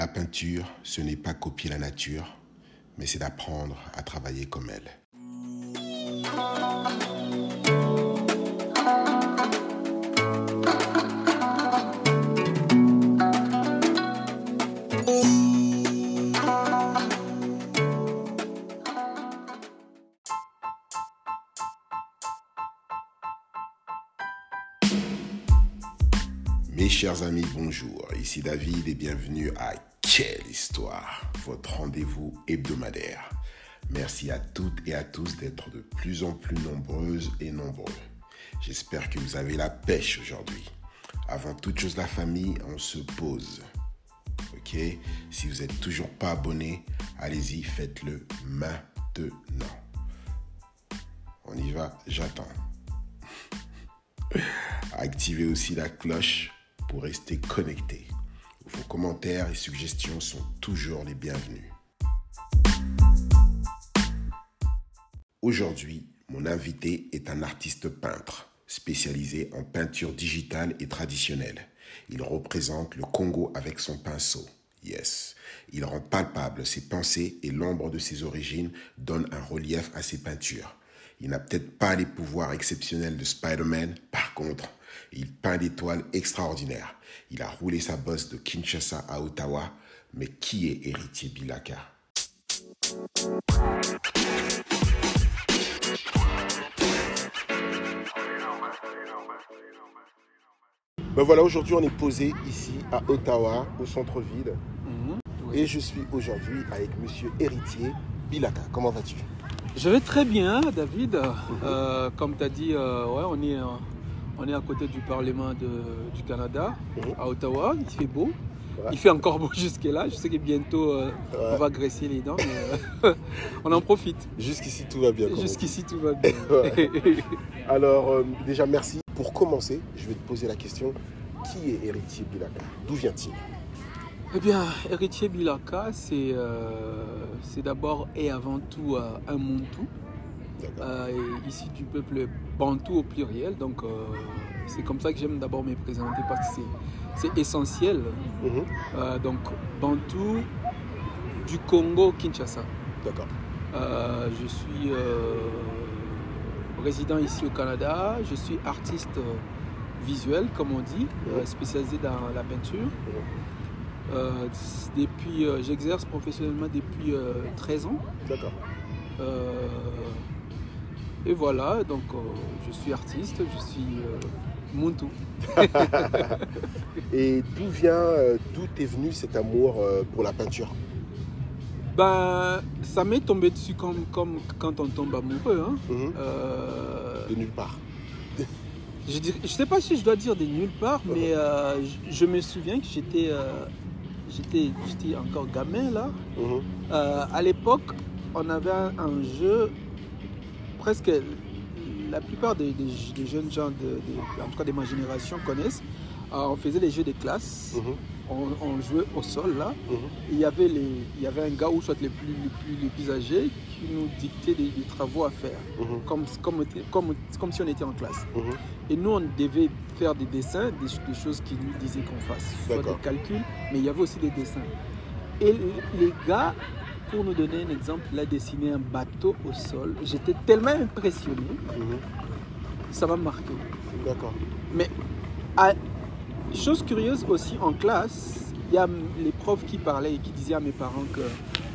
La peinture, ce n'est pas copier la nature, mais c'est d'apprendre à travailler comme elle. Mes chers amis, bonjour. Ici David et bienvenue à Quelle Histoire, votre rendez-vous hebdomadaire. Merci à toutes et à tous d'être de plus en plus nombreuses et nombreux. J'espère que vous avez la pêche aujourd'hui. Avant toute chose, la famille, on se pose. Ok? Si vous n'êtes toujours pas abonné, allez-y, faites-le maintenant. On y va, j'attends. Activez aussi la cloche pour rester connecté. Vos commentaires et suggestions sont toujours les bienvenus. Aujourd'hui, mon invité est un artiste peintre spécialisé en peinture digitale et traditionnelle. Il représente le Congo avec son pinceau. Yes. Il rend palpable ses pensées et l'ombre de ses origines donne un relief à ses peintures. Il n'a peut-être pas les pouvoirs exceptionnels de Spider-Man, par contre, il peint des toiles extraordinaires. Il a roulé sa bosse de Kinshasa à Ottawa, mais qui est héritier Bilaka? Ben voilà, aujourd'hui on est posé ici à Ottawa, au centre-ville. Et je suis aujourd'hui avec monsieur héritier Bilaka. Comment vas-tu? Je vais très bien, David. Euh, comme tu as dit, euh, ouais, on, est, euh, on est à côté du Parlement de- du Canada, Mhm. à Ottawa. Il fait beau. Ouais. Il fait encore beau jusque-là. Je sais que bientôt euh, Ouais. on va graisser les dents, mais euh, on en profite. Jusqu'ici tout va bien. Jusqu'ici, tout va bien. Alors euh, déjà merci. Pour commencer, je vais te poser la question. Qui est héritier Bilaka D'où vient-il? Eh bien, héritier Bilaka, c'est c'est d'abord et avant tout un Montou. Euh, ici du peuple Bantou au pluriel. Donc, euh, c'est comme ça que j'aime d'abord me présenter parce que c'est- essentiel. Mhm. Euh, donc, Bantou du Congo, Kinshasa. D'accord. Je suis résident ici au Canada. Je suis artiste visuel, comme on dit, Mhm. spécialisé dans la peinture. Euh, depuis, euh, j'exerce professionnellement depuis euh, 13 ans. D'accord. Et voilà, donc euh, je suis artiste, je suis euh, Muntu. Et d'où vient, euh, d'où t'es venu cet amour pour la peinture? Ben, ça m'est tombé dessus comme, comme quand on tombe amoureux. hein. Mhm. De nulle part. je ne sais pas si je dois dire de nulle part, mais euh, je, je me souviens que j'étais encore gamin là. Mhm. Euh, à l'époque, on avait un, un jeu, presque la plupart des, des- des jeunes gens, de, de- en tout cas de ma génération, connaissent. Euh, on faisait les jeux des classes, Mhm. on, on jouait au sol là. Mhm. Il y avait, les, il y avait un gars ou soit les plus, les plus, les plus âgés qui nous dictait des, des travaux à faire, Mhm. comme, comme, comme, comme si on était en classe. Et nous, on devait faire des dessins, des, des choses qu'il nous disait qu'on fasse, soit des calculs, mais il y avait aussi des dessins. Et les gars, pour nous donner un exemple, il a dessiné un bateau au sol. J'étais tellement impressionné, Mhm. ça m'a marqué. D'accord. Mais, à- chose curieuse aussi, en classe, il y a les profs qui parlaient et qui disaient à mes parents que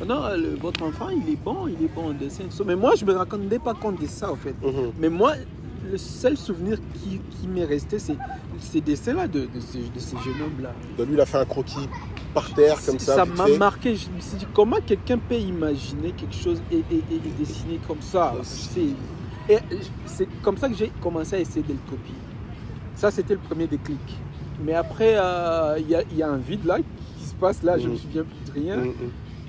non, le- votre enfant, il est bon, il est bon en dessin. Mais moi, je ne me rendais pas compte de ça, en fait. Mhm. Mais moi, le seul souvenir qui, qui m'est resté, c'est ces dessins-là de, de, ces, de ces jeunes hommes-là. Donc lui, il a fait un croquis par terre comme ça. Ça m'a marqué. Je me suis dit, comment quelqu'un peut imaginer quelque chose et, et- et- et dessiner comme ça? C'est- Et c'est comme ça que j'ai commencé à essayer de le copier. Ça, c'était le premier déclic. Mais après, euh, il y, y a un vide là qui se passe là, je ne me Mhm. souviens plus de rien. Mhm.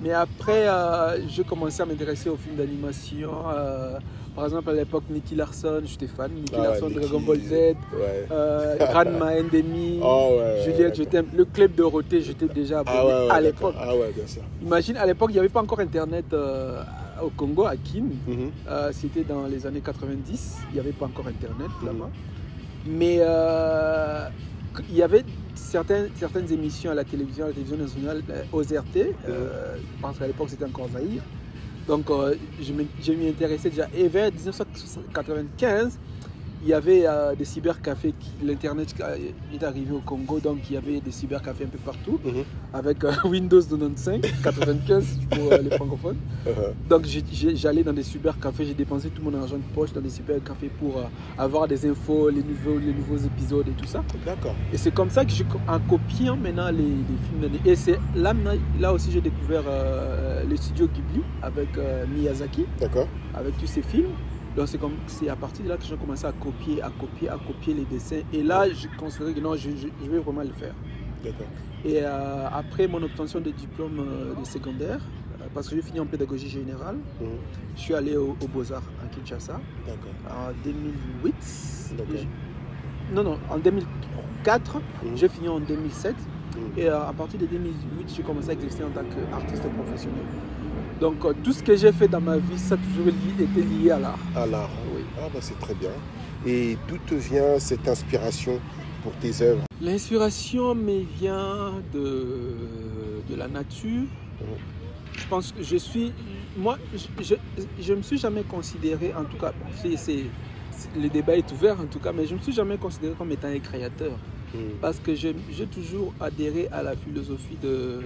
Mais après, euh, j'ai commencé à m'intéresser aux films d'animation. euh, par exemple, à l'époque, Nicky Larson, j'étais fan. Nicky Ah Larson, Nicky. Dragon Ball Z, Ouais. euh, Ranma Endemi, Oh ouais. Juliette, je t'aime. Le club Dorothée, j'étais déjà abonné Ah à l'époque. Ah ouais, bien sûr. Imagine, à l'époque, il n'y avait pas encore Internet euh, au Congo, à Kin. Mhm. Euh, C'était dans les années 90. Il n'y avait pas encore Internet Mhm. là-bas. Mais euh, il y avait certaines, certaines émissions à la télévision, à la télévision nationale, euh, OZRT, euh, parce qu'à l'époque c'était encore Zahir. Donc euh, je m'y intéressais déjà. Et vers 1995, il y avait euh, des cybercafés, l'Internet euh, est arrivé au Congo, donc il y avait des cybercafés un peu partout, Mhm. avec euh, Windows 95, 95 pour euh, les francophones. Uh-huh. Donc j'allais dans des cybercafés, j'ai dépensé tout mon argent de poche dans des cybercafés pour avoir des infos, les nouveaux, les nouveaux épisodes et tout ça. D'accord. Et c'est comme ça que j'ai, co- en copiant maintenant les, les films d'année. Et c'est là, là aussi j'ai découvert le studio Ghibli avec Miyazaki, avec tous ses films. Donc c'est, comme, c'est à partir de là que j'ai commencé à copier, à copier, à copier les dessins. Et là, j'ai considéré que non, je, je- je vais vraiment le faire. D'accord. Et euh, après mon obtention de diplôme euh, de secondaire, euh, parce que j'ai fini en pédagogie générale, Mhm. je suis allé au, au Beaux-Arts à Kinshasa D'accord. en 2008. D'accord. Et je- Non, non, en 2004. Mhm. J'ai fini en 2007. Et euh, à partir de 2008, j'ai commencé à exercer en tant qu'artiste professionnel. Donc euh, tout ce que j'ai fait dans ma vie, ça a toujours été lié à l'art. À l'art. Oui. Ah bah c'est très bien. Et d'où te vient cette inspiration pour tes œuvres? L'inspiration me vient de, de la nature. Je pense que je suis. Moi, je ne me suis jamais considéré, en tout cas, c'est- le débat est ouvert en tout cas, mais je ne me suis jamais considéré comme étant un créateur. Mhm. Parce que j'ai toujours adhéré à la philosophie de,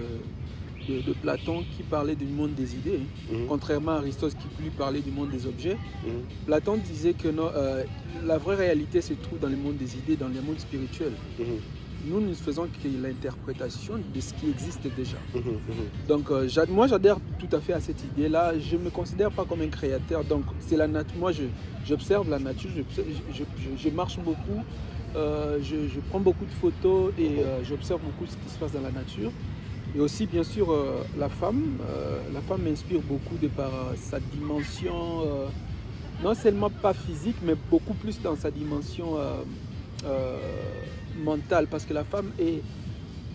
de, de Platon qui parlait du monde des idées. Mhm. Contrairement à Aristote qui lui parlait du monde des objets, Mhm. Platon disait que non, euh, la vraie réalité se trouve dans le monde des idées, dans le monde spirituel. Nous, nous ne faisons que l'interprétation de ce qui existe déjà. Donc, euh, moi, j'adhère tout à fait à cette idée-là. Je ne me considère pas comme un créateur. Donc, c'est la nature. Moi, j'observe la nature. Je, je- je- je marche beaucoup. Euh, je, je prends beaucoup de photos et euh, j'observe beaucoup ce qui se passe dans la nature. Et aussi, bien sûr, euh, la femme. la femme m'inspire beaucoup de par sa dimension, non seulement pas physique, mais beaucoup plus dans sa dimension mentale. Parce que la femme est,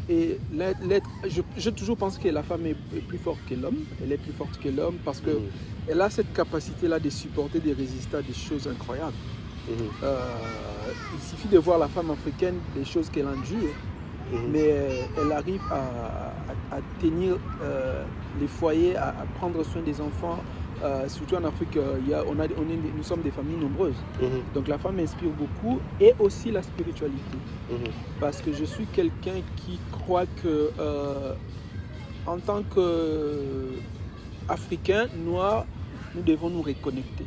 et l'être- je, je toujours pense que la femme est, est plus forte que l'homme. Elle est plus forte que l'homme parce qu'elle a cette capacité-là de supporter, de résister à des choses incroyables. Mhm. Euh, il suffit de voir la femme africaine, des choses qu'elle endure, Mhm. mais euh, elle arrive à, à- à tenir euh, les foyers, à, à prendre soin des enfants. Euh, surtout en Afrique, il y a- on a, on est- nous sommes des familles nombreuses. Mhm. Donc la femme m'inspire beaucoup et aussi la spiritualité parce que je suis quelqu'un qui croit que en tant qu'Africain, noir, nous devons nous reconnecter.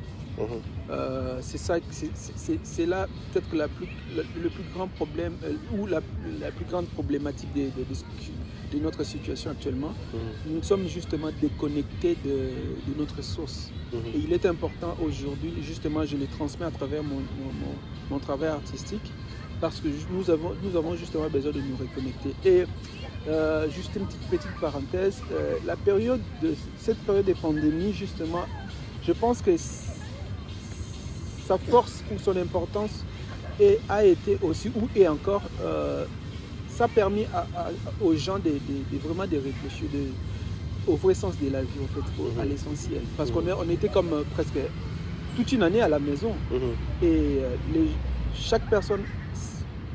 Euh, c'est ça, c'est- là peut-être que la plus, le, le plus grand problème euh, ou la, la plus grande problématique de, de- de- de notre situation actuellement. Mhm. Nous sommes justement déconnectés de, notre source. Mhm. Et il est important aujourd'hui, justement, je le transmets à travers mon, mon- mon- mon travail artistique, parce que nous avons, nous avons justement besoin de nous reconnecter. Et euh, juste une petite, petite parenthèse, la période de, cette période de pandémie, justement, je pense que sa force ou son importance et a été aussi, ou est encore, euh, ça a permis à- à- aux gens de, de- de vraiment de réfléchir de, au vrai sens de la vie, en fait, au- à Mhm. l'essentiel. Parce qu'on est- on était comme euh, presque toute une année à la maison. Mhm. Et euh, les- chaque personne,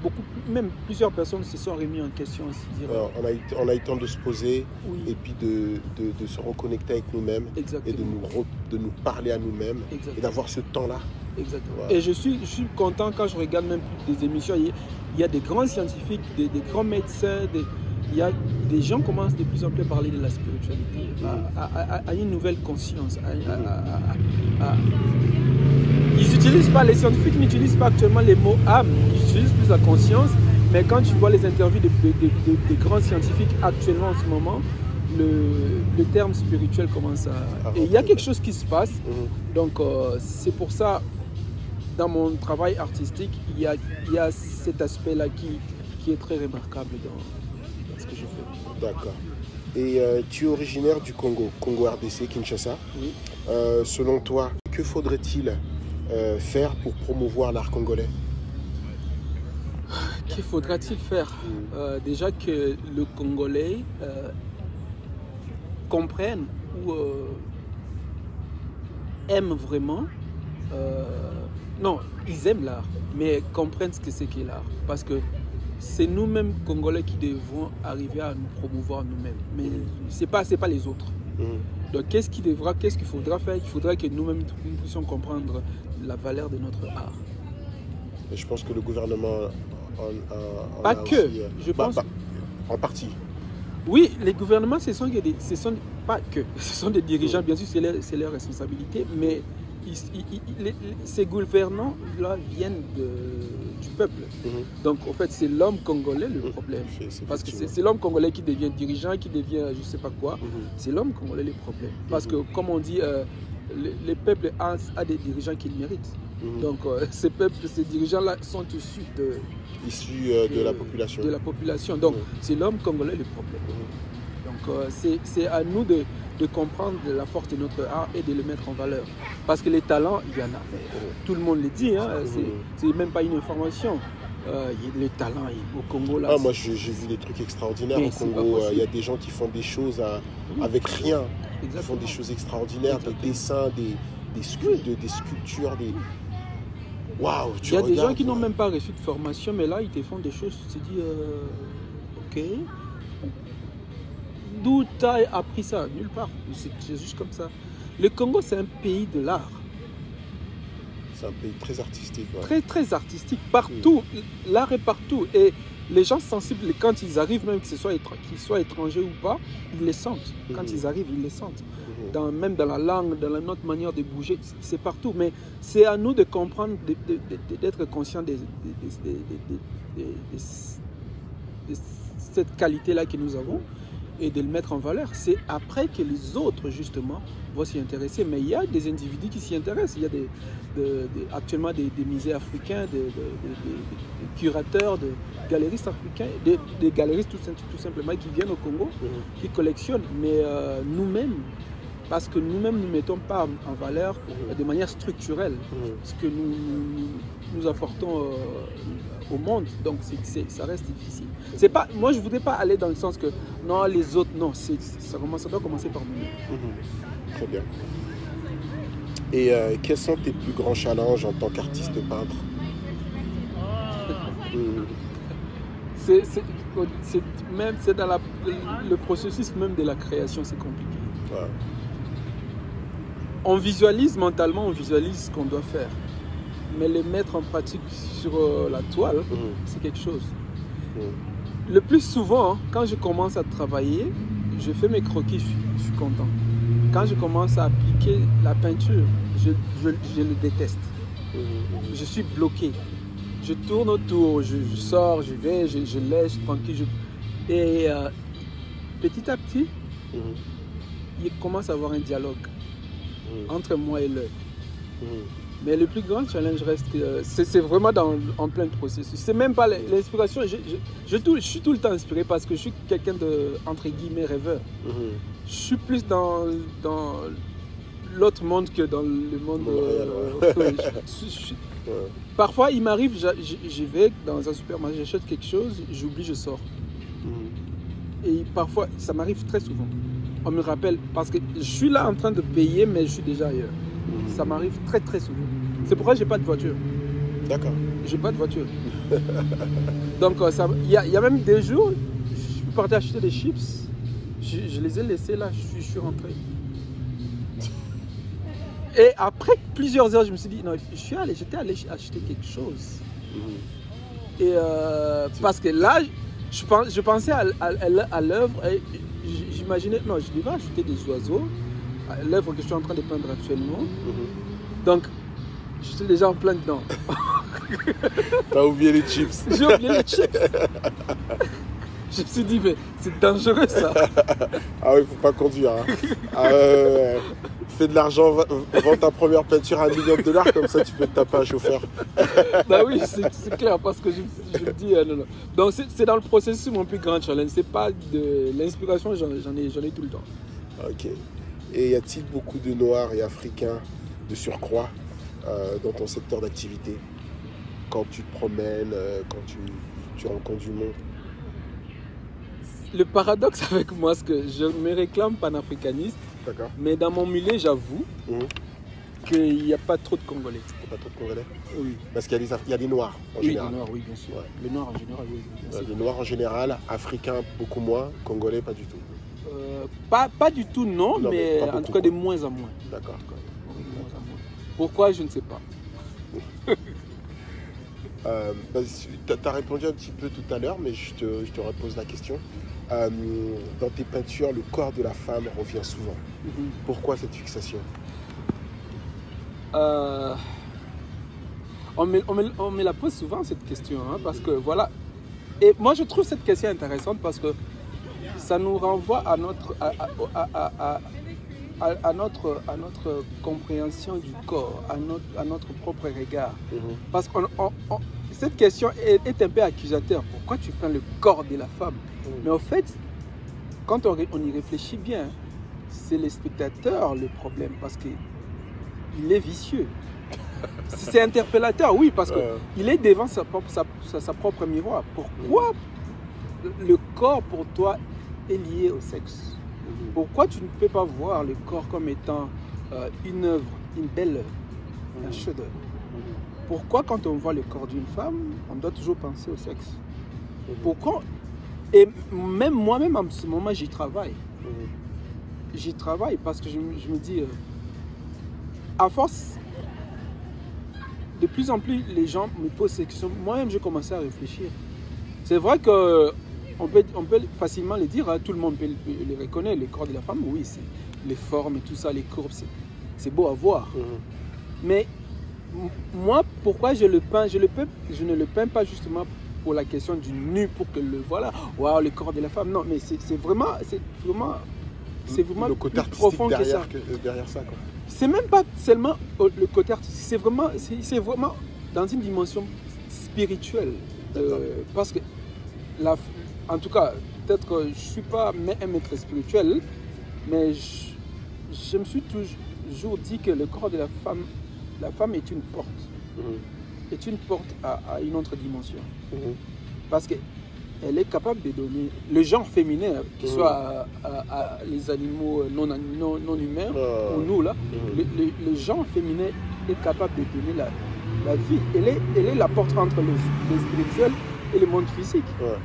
beaucoup, même plusieurs personnes se sont remis en question, dire Alors, on, a eu, on a eu le temps de se poser oui, et puis de, de- de se reconnecter avec nous-mêmes et de nous, re- de nous parler à nous-mêmes et d'avoir ce temps-là. Exactement. Voilà. Et je suis, je suis content quand je regarde même des émissions. Il y a, il y a des grands scientifiques, des, des grands médecins, des, il y a, des gens commencent de plus en plus à parler de la spiritualité, à, à- à- à une nouvelle conscience. Ils n'utilisent pas, les scientifiques n'utilisent pas actuellement les mots âme, ils utilisent plus la conscience. Mais quand tu vois les interviews des de, de- de- des grands scientifiques actuellement en ce moment, le, le terme spirituel commence à... Et il y a quelque chose qui se passe. Mhm. Donc euh, c'est pour ça, dans mon travail artistique, il y a, il y a cet aspect-là qui, qui est très remarquable dans, D'accord. Et euh, tu es originaire du Congo, Congo RDC, Kinshasa. Oui. Euh, selon toi, que faudrait-il euh, faire pour promouvoir l'art congolais? Qu'il faudra-t-il faire? Euh, Déjà que le Congolais comprenne ou aime vraiment. non, ils aiment l'art, mais comprennent ce que c'est qu'est l'art. Parce que c'est nous-mêmes Congolais qui devons arriver à nous promouvoir nous-mêmes. Mais c'est pas c'est pas les autres. Mhm. Donc qu'est-ce qu'il devra, qu'est-ce qu'il faudra faire? Il faudra que nous-mêmes nous puissions comprendre la valeur de notre art. Et je pense que le gouvernement en, en- en Pas que, aussi, euh, je bah, pense- bah, en partie. Oui, les gouvernements, ce sont, des, ce sont pas que, ce sont des dirigeants, bien sûr, c'est leur, c'est leur responsabilité, mais ces gouvernants-là viennent de- du peuple. Mhm. Donc, en fait, c'est l'homme congolais le Mhm. problème. Parce que c'est l'homme congolais qui devient dirigeant, qui devient je sais pas quoi. Mhm. C'est l'homme congolais le problème. Parce que, comme on dit, euh, le, le peuple a, a des dirigeants qu'il mérite. Donc, euh, ces peuples, ces dirigeants-là sont issus de, euh, de la population. de la population. Donc, c'est l'homme congolais le problème. Donc euh, c'est- à nous de, de comprendre la force de notre art et de le mettre en valeur. Parce que les talents, il y en a. euh, tout le monde le dit, hein, c'est- même pas une information. Euh, les talents au Congo là. Ah, moi j'ai vu des trucs extraordinaires Mais au Congo. possible. Il y a des gens qui font des choses à- Oui. avec rien. Ils font des choses extraordinaires, Exactement. des dessins, des, des, sculptes, des sculptures, des. Waouh, tu Il y a des gens qui n'ont euh, même pas reçu de formation, mais là ils te font des choses, tu te dis, euh, ok. D'où tu as appris ça? Nulle part. C'est juste comme ça. Le Congo, c'est un pays de l'art. C'est un pays très artistique. ouais. très très artistique partout. L'art est partout. Et les gens sensibles, quand ils arrivent, même que ce soit qu'ils soient étrangers ou pas, ils les sentent. Quand Mhm. ils arrivent, ils les sentent. Mhm. Dans, même dans la langue, dans la, notre manière de bouger, c'est partout. Mais c'est à nous de comprendre, d'être conscients de cette qualité-là que nous avons et de le mettre en valeur. C'est après que les autres, justement, vont s'y intéresser. Mais il y a des individus qui s'y intéressent. Il y a des, de- de- actuellement des, des musées africains, des, curateurs, des galeristes africains, des, galeristes tout simplement qui viennent au Congo, Mhm. qui collectionnent. Mais euh, nous-mêmes, parce que nous-mêmes ne mettons pas en, valeur Mhm. de manière structurelle Mhm. ce que nous, nous, nous apportons euh, au monde. Donc ça reste difficile. C'est pas, moi je voudrais pas aller dans le sens que non les autres non, ça, commence- ça doit commencer par nous. Mhm. Très bien. Et euh, quels sont tes plus grands challenges en tant qu'artiste peintre Mhm. C'est, même c'est dans la, le processus même de la création c'est compliqué. Ouais. On visualise mentalement, on visualise ce qu'on doit faire, mais les mettre en pratique sur euh, la toile, Mhm. c'est quelque chose. Mhm. Le plus souvent, hein, quand je commence à travailler, je fais mes croquis, je suis, je suis content. Quand je commence à appliquer la peinture, je, je- je le déteste. Mhm. Je suis bloqué. Je tourne autour, je, sors, je vais, je, je laisse tranquille. Et euh, petit à petit, il commence à avoir un dialogue Mhm. entre moi et l'œuvre. Mhm. Mais le plus grand challenge reste que c'est vraiment dans, en plein processus. C'est même pas l'inspiration. Je, je- je tout- je suis tout le temps inspiré parce que je suis quelqu'un de, entre guillemets, rêveur. Mhm. Je suis plus dans, dans l'autre monde que dans le monde. Euh, ouais, Ouais. parfois, il m'arrive, j'y vais dans un supermarché, j'achète quelque chose, j'oublie, je sors. Mhm. Et parfois, ça m'arrive très souvent. On me rappelle parce que je suis là en train de payer, mais je suis déjà ailleurs. Ça m'arrive très très souvent. C'est pourquoi j'ai pas de voiture. D'accord. J'ai pas de voiture. Donc, euh, ça- il y, a- il y a même des jours, je suis parti acheter des chips. Je, je les ai laissés là, je suis, je suis rentré. Et après plusieurs heures, je me suis dit, non, je suis allé, j'étais allé acheter quelque chose. Mhm. Et euh, parce que là, je, pense- je pensais à, à- à l'œuvre et j'imaginais, non, je devais acheter des oiseaux, à l'œuvre que je suis en train de peindre actuellement. Mhm. Donc, j'étais déjà en plein dedans. T'as oublié les chips. J'ai oublié les chips. Je me suis dit, mais c'est dangereux ça. Ah oui, faut pas conduire. hein. Ah. Fais de l'argent, vends ta première peinture à un million de dollars, comme ça tu peux te taper un chauffeur. bah oui, c'est clair, parce que je, je me dis, euh, non, non. Donc c'est dans le processus mon plus grand challenge. C'est pas de l'inspiration, j'en ai, ai tout le temps. Ok. Et y a-t-il beaucoup de Noirs et Africains de surcroît euh, dans ton secteur d'activité? Quand tu te promènes, euh, quand tu, tu rencontres du monde? Le paradoxe avec moi, c'est que je me réclame panafricaniste, mais dans mon milieu, j'avoue, Mhm. qu'il n'y a pas trop de Congolais. Il y a pas trop de Congolais Oui, Parce qu'il y, a des Af- il y a des Noirs en oui, les général. Noirs, oui, bien sûr. Ouais. Les Noirs en général, oui. bien Euh, sûr. Les Noirs en général, Africains beaucoup moins, Congolais pas du tout. Euh, pas, pas du tout, non, Non, mais en tout cas de moins en moins. D'accord. Pourquoi, je ne sais pas. Euh, tu as répondu un petit peu tout à l'heure, mais je te, je te repose la question. Euh, dans tes peintures, le corps de la femme revient souvent. Mhm. Pourquoi cette fixation? Euh, on, me, on me- on me la pose souvent cette question, hein, parce que voilà. Et moi je trouve cette question intéressante parce que ça nous renvoie à notre, à, à- à- à- à- à notre, à notre compréhension du corps, à notre, à notre propre regard. Parce que cette question est, est un peu accusateur. Pourquoi tu prends le corps de la femme Mais au fait, quand on, y réfléchit bien, c'est le spectateur le problème parce que il est vicieux. C'est interpellateur, oui, parce que Euh, il est devant sa propre, sa, sa- sa propre miroir. Pourquoi le corps pour toi est lié au sexe? Pourquoi tu ne peux pas voir le corps comme étant euh, une œuvre, une belle œuvre, un chef-d'œuvre? Pourquoi quand on voit le corps d'une femme, on doit toujours penser au sexe Pourquoi Et même moi-même, en ce moment, j'y travaille. J'y travaille parce que je, me- je me dis, euh, à force, de plus en plus, les gens me posent ces questions. Moi-même, j'ai commencé à réfléchir. C'est vrai que on peut, on peut facilement le dire, hein, tout le monde peut le, reconnaître, le corps de la femme, oui, c'est les formes et tout ça, les courbes, c'est- beau à voir. Mais m- moi, pourquoi je le peins? Je, le peins, je ne le peins pas justement pour la question du nu, pour que le voilà, waouh, le corps de la femme. Non, mais c'est vraiment, c'est vraiment, c'est vraiment le côté plus profond que ça. derrière, que- euh, derrière ça. Quoi. C'est même pas seulement euh, le côté artistique, c'est vraiment, c'est vraiment dans une dimension spirituelle. Euh, parce que, la, en tout cas, peut-être que je ne suis pas un maître spirituel, mais je, je me suis toujours dit que le corps de la femme, la femme est une porte, est une porte à, à une autre dimension. Parce qu'elle est capable de donner, le genre féminin, que ce Mhm. soit à- à- à les animaux non, non, non humains, Euh, ou nous là, le, le- le genre féminin est capable de donner la, la vie. Elle est, elle est la porte entre le, le spirituel et le monde physique. Ouais.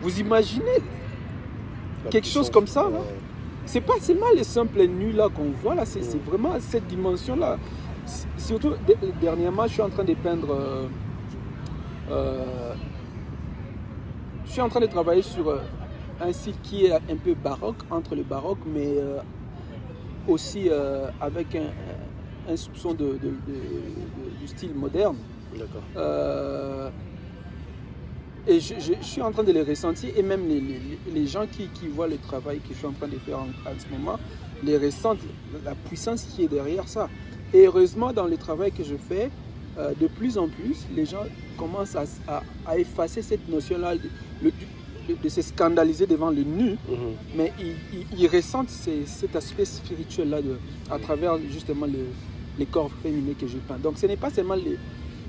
Vous imaginez, La Quelque chose comme ça, ouais. c'est pas seulement les simples nus là qu'on voit là, c'est c'est vraiment cette dimension là. Surtout de- dernièrement, je suis en train de peindre. euh, euh, je suis en train de travailler sur euh, un style qui est un peu baroque, entre le baroque, mais euh, aussi avec un, un soupçon de, de- de- de- du style moderne. D'accord. Et je, je- je suis en train de les ressentir, et même les, les- les gens qui, qui voient le travail que je suis en train de faire en, en ce moment, les ressentent, la puissance qui est derrière ça. Et heureusement, dans le travail que je fais, euh, de plus en plus, les gens commencent à, à- à effacer cette notion-là de, le- de- de se scandaliser devant le nu, Mhm. mais ils, ils- ils ressentent ces- cet aspect spirituel-là à travers justement le- les corps féminins que je peins. Donc ce n'est pas seulement les,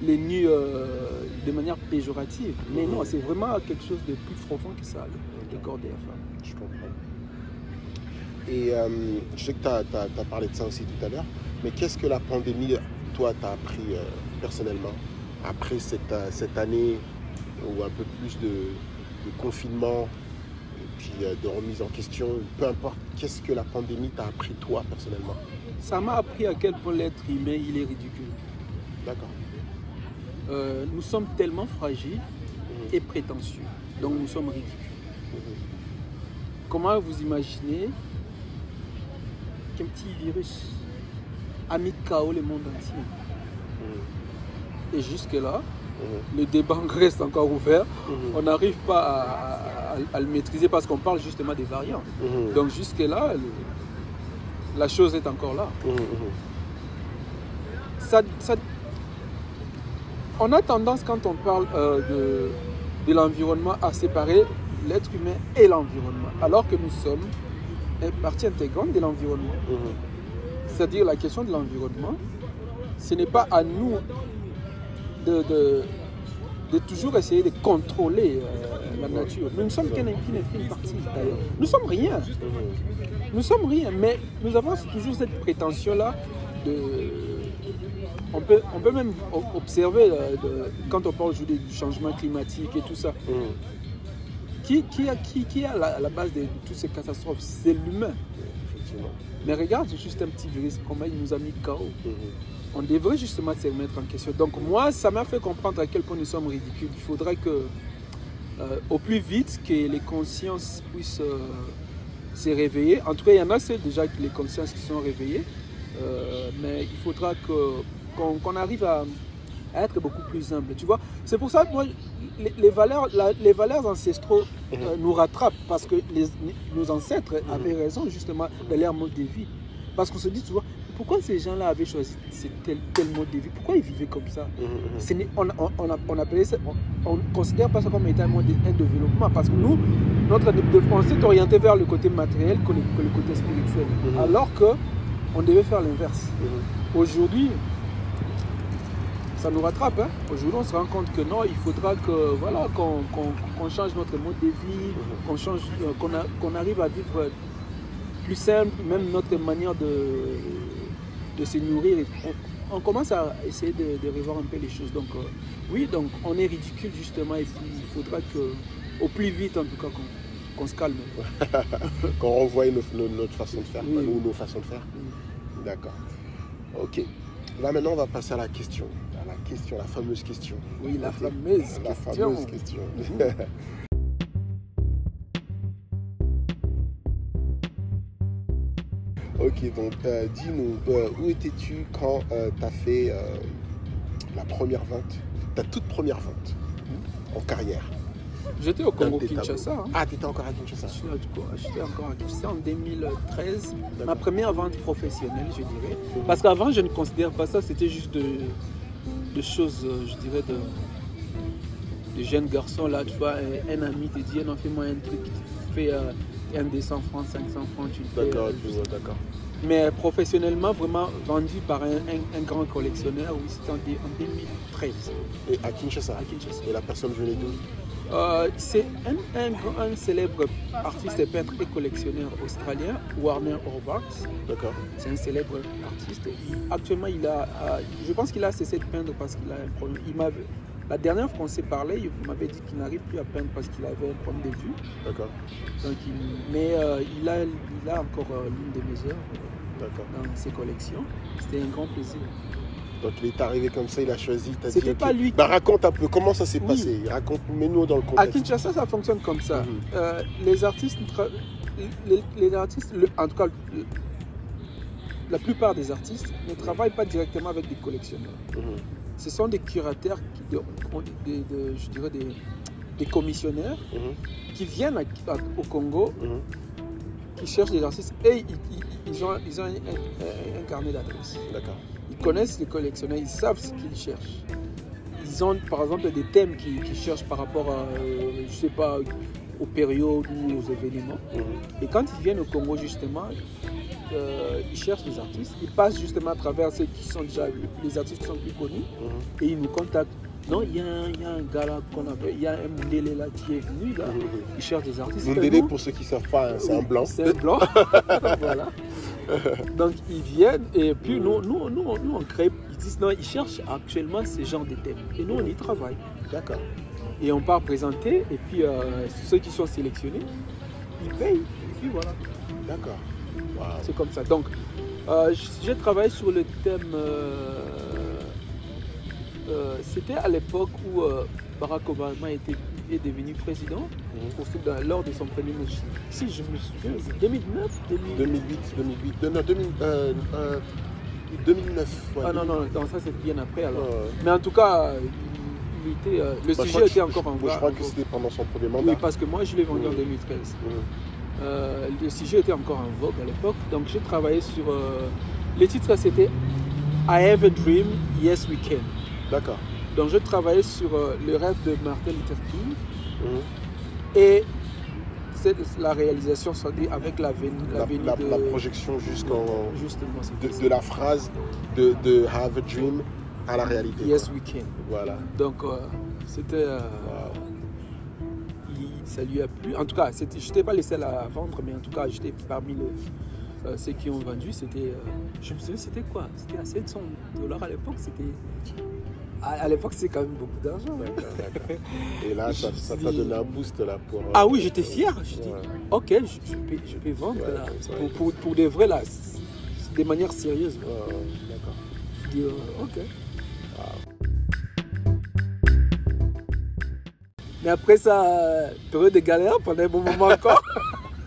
les nus euh, de manière péjorative, mais non, c'est vraiment quelque chose de plus profond que ça, le, le corps de la femme. Je comprends. Et euh, je sais que tu as, parlé de ça aussi tout à l'heure, mais qu'est-ce que la pandémie, toi, t'a appris euh, personnellement? Après cette, euh, cette année ou un peu plus de, de confinement et puis euh, de remise en question, peu importe, qu'est-ce que la pandémie t'a appris toi personnellement? Ça m'a appris à quel point l'être humain, il est ridicule. D'accord. Euh, nous sommes tellement fragiles Mhm. et prétentieux, donc nous sommes ridicules. Mhm. Comment vous imaginez qu'un petit virus a mis KO le monde entier Mhm. Et jusque-là, Mhm. le débat reste encore ouvert. Mhm. On n'arrive pas à, à- à le maîtriser parce qu'on parle justement des variants. Donc jusque-là, la chose est encore là. Ça- ça- on a tendance, quand on parle euh, de, de l'environnement, à séparer l'être humain et l'environnement, alors que nous sommes une partie intégrante de l'environnement. C'est-à-dire la question de l'environnement, ce n'est pas à nous de, de- de toujours essayer de contrôler euh, la nature. Nous ne sommes qu'une infime partie d'ailleurs. Nous sommes rien. Nous sommes rien, mais nous avons toujours cette prétention-là de- on, peut, on peut même observer euh, de- quand on parle aujourd'hui du changement climatique et tout ça. Mhm. Qui, qui, a, qui, qui la base de, de toutes ces catastrophes? C'est l'humain. Mais regarde, c'est juste un petit virus, comment il nous a mis KO. Mhm. On devrait justement se remettre en question. Donc moi, ça m'a fait comprendre à quel point nous sommes ridicules. Il faudrait que, euh, au plus vite, que les consciences puissent euh, se réveiller. En tout cas, il y en a celles déjà les consciences qui sont réveillées. Euh, mais il faudra qu'on arrive à, à être beaucoup plus humble. Tu vois, c'est pour ça que moi, les, les valeurs, la- les valeurs ancestraux euh, nous rattrapent parce que les- nos ancêtres avaient raison justement de leur mode de vie. Parce qu'on se dit souvent, pourquoi ces gens-là avaient choisi tel, tel mode de vie? Pourquoi ils vivaient comme ça? Mhm. Ce n'est- on, on, on, a- on appelait ça- on- on considère pas ça comme étant un mode de- un développement parce que nous, notre, on s'est orienté vers le côté matériel que le, que le côté spirituel. Mhm. Alors que on devait faire l'inverse. Mhm. Aujourd'hui, ça nous rattrape. hein. Aujourd'hui, on se rend compte que non, il faudra que voilà qu'on change notre mode de vie, qu'on change, euh, qu'on arrive à vivre plus simple, même notre manière de, de se nourrir. On, on commence à essayer de, de revoir un peu les choses. Donc euh, oui, donc on est ridicule justement et puis il faudra que au plus vite en tout cas qu'on se calme. Qu'on nos- notre façon de faire, Oui. nous, nos façons de faire. D'accord. Ok. Là maintenant, on va passer à la question. Question, la fameuse question. Oui, la fameuse La question. fameuse question. ok, donc euh, dis-nous, euh, où étais-tu quand tu as fait euh, la première vente, ta toute première vente en carrière? J'étais au Congo Dans tes Kinshasa. hein. Ah, tu étais encore à Kinshasa J'étais encore à Kinshasa en 2013, ma première vente professionnelle, je dirais. Parce qu'avant, je ne considère pas ça, c'était juste de, de choses, euh, je dirais, de, de jeunes garçons. Là, tu vois, un, ami te dit, non, fais-moi un truc, tu fais euh, un 200 francs, 500 francs, tu le fais. D'accord, euh, juste- vois, d'accord. Mais professionnellement, vraiment vendu par un, un- un grand collectionneur, oui, c'était en 2013 Et à Kinshasa? À Kinshasa. Et la personne venait d'où? Euh, c'est un, un célèbre artiste, peintre et collectionneur australien, Warner Horvath. D'accord. C'est un célèbre artiste. Actuellement, il a, euh, je pense qu'il a cessé de peindre parce qu'il a un problème. Il m'avait- la dernière fois qu'on s'est parlé, il m'avait dit qu'il n'arrive plus à peindre parce qu'il avait un problème de vue. D'accord. Donc, il- mais euh, il, a, il a encore l'une de mes œuvres dans ses collections. C'était un grand plaisir. Donc il est arrivé comme ça, il a choisi. C'était pas lui Bah raconte un peu comment ça s'est Oui. passé? Raconte, mets-nous dans le À contexte. Kinshasa, ça fonctionne comme ça. Mhm. Euh, les artistes, les, les artistes, le- en tout cas, le- la plupart des artistes ne travaillent pas directement avec des collectionneurs. Mhm. Ce sont des curateurs, qui, de- de- de- je dirais des, des commissionnaires Mhm. qui viennent à- à- au Congo, qui cherchent des artistes et ils, ils- ils ont, ils ont un, un- un carnet d'adresses. D'accord. Ils connaissent les collectionneurs, ils savent ce qu'ils cherchent. Ils ont par exemple des thèmes qu'ils cherchent par rapport à, euh, je sais pas, aux périodes ou aux événements. Mhm. Et quand ils viennent au Congo justement, euh, ils cherchent des artistes, ils passent justement à travers ceux qui sont déjà les artistes qui sont plus connus Mhm. et ils nous contactent. Non, il y, a un- il y a un gars là qu'on appelle, il y a un Mundele là qui est venu là, Mhm. il cherche des artistes. Mundele, pour ceux qui ne savent pas, hein, c'est un blanc. c'est un blanc. voilà. Donc ils viennent et puis nous, nous, nous, on- nous on crée, ils disent non, ils cherchent actuellement ce genre de thèmes. Et nous on y travaille. D'accord. Et on part présenter et puis euh, ceux qui sont sélectionnés, ils payent. Et puis voilà. D'accord. C'est comme ça. Donc, euh, j'ai travaillé sur le thème. euh, euh, C'était à l'époque où Barack Obama était, est devenu président, lors de son premier mandat. Si je me souviens, c'est 2009 2000... 2008, 2008, euh, non, 2000, euh, euh, 2009. ouais. Ah non, non, non, ça c'est bien après alors. Mais en tout cas, euh, il, il était, euh, le bah, je sujet était encore en voie. je crois que c'était pendant son premier mandat. Oui, parce que moi je l'ai vendu en Mhm. 2013. Mhm. Euh, le sujet était encore en vogue à l'époque, donc j'ai travaillé sur. euh, les titres c'était I have a dream, yes we can. D'accord. Donc je travaillais sur euh, le rêve de Martin Luther King Mhm. et c'est la réalisation dit, avec la venue, la La, de. projection jusqu'en de, de la phrase de, de Have a Dream à la réalité. Yes quoi. we can. Voilà. Donc euh, c'était. euh, ça lui a plu. En tout cas, je n'étais pas le seul à vendre, mais en tout cas, j'étais parmi les, ceux qui ont vendu, c'était. je me souviens, c'était quoi? C'était à 700 dollars à l'époque. C'était. À, l'époque, c'est quand même beaucoup d'argent. Et là, ça ça t'a donné un boost là pour. euh, Ah oui, j'étais fier. Je dis, ok, je, je peux, je peux vendre Ouais, là. Pour, pour, pour des vrais là, de manière sérieuse. D'accord. Je dis, euh, ok. Mais après ça, période de galère pendant un bon moment encore.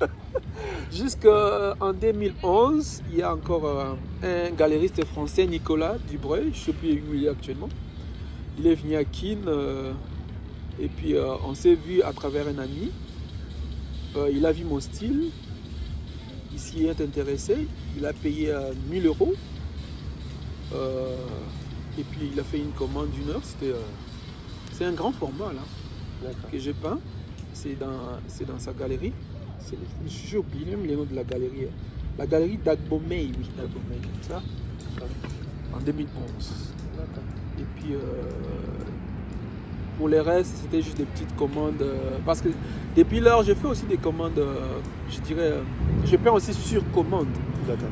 Jusqu'en 2011, il y a encore euh, un galériste français, Nicolas Dubreuil, je ne sais plus où il est actuellement. Il est venu à Kin euh, et puis euh, on s'est vu à travers un ami. Euh, il a vu mon style, il s'y est intéressé, il a payé euh, 1000 euros. Et puis il a fait une commande d'une heure, c'était c'est un grand format là que j'ai peint. C'est dans, c'est dans sa galerie. J'ai oublié même les noms de la galerie. La galerie d'Agbomey, oui, d'Agbomey, ça, en 2011. Et puis euh, pour les restes, c'était juste des petites commandes. euh, parce que depuis lors, je fais aussi des commandes, euh, je dirais, je peins aussi sur commande.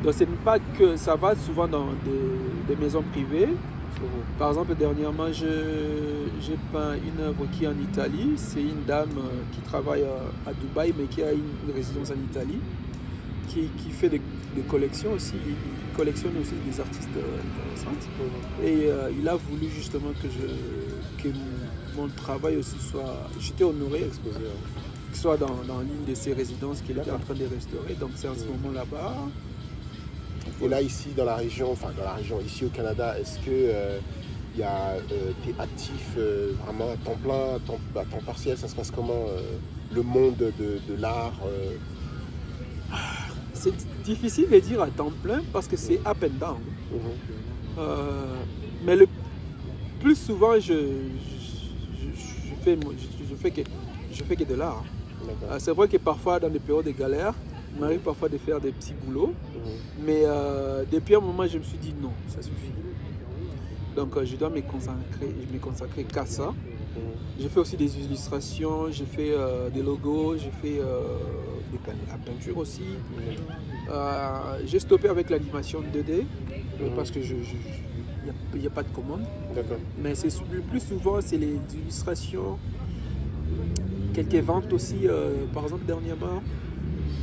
Donc ce n'est pas que ça va souvent dans des, des maisons privées. Mhm. Par exemple, dernièrement, j'ai peint une œuvre qui est en Italie. C'est une dame qui travaille à Dubaï, mais qui a une résidence en Italie, qui, qui fait des, des collections aussi. Il, collectionne aussi des artistes euh, intéressants. Et euh, il a voulu justement que, je, que mon, travail aussi soit. J'étais honoré Exposé. hein. qu'il soit dans, dans l'une de ses résidences qu'il était en train de restaurer. Donc c'est en ce moment là-bas. Et là, ici, dans la région, enfin, dans la région, ici au Canada, est-ce que euh, il y a, euh, t'es actif euh, vraiment à temps plein, à temps, à temps partiel Ça se passe comment euh, le monde de, de l'art euh, C'est difficile de dire à temps plein parce que c'est up and down. Euh, mais le plus souvent, je, je, je- je fais, je, je fais que, je fais que de l'art. Euh, C'est vrai que parfois, dans des périodes de galère, il m'arrive parfois de faire des petits boulots. Mhm. Mais euh, depuis un moment, je me suis dit non, ça suffit. Donc, euh, je dois me consacrer, me consacrer qu'à ça. J'ai fait aussi des illustrations, j'ai fait euh, des logos, j'ai fait euh, pein- la peinture aussi. Euh, j'ai stoppé avec l'animation 2D euh, Mhm. parce que je, il n'y a, pas de commande. Mais c'est plus souvent, c'est les illustrations, quelques ventes aussi. euh, par exemple, dernièrement,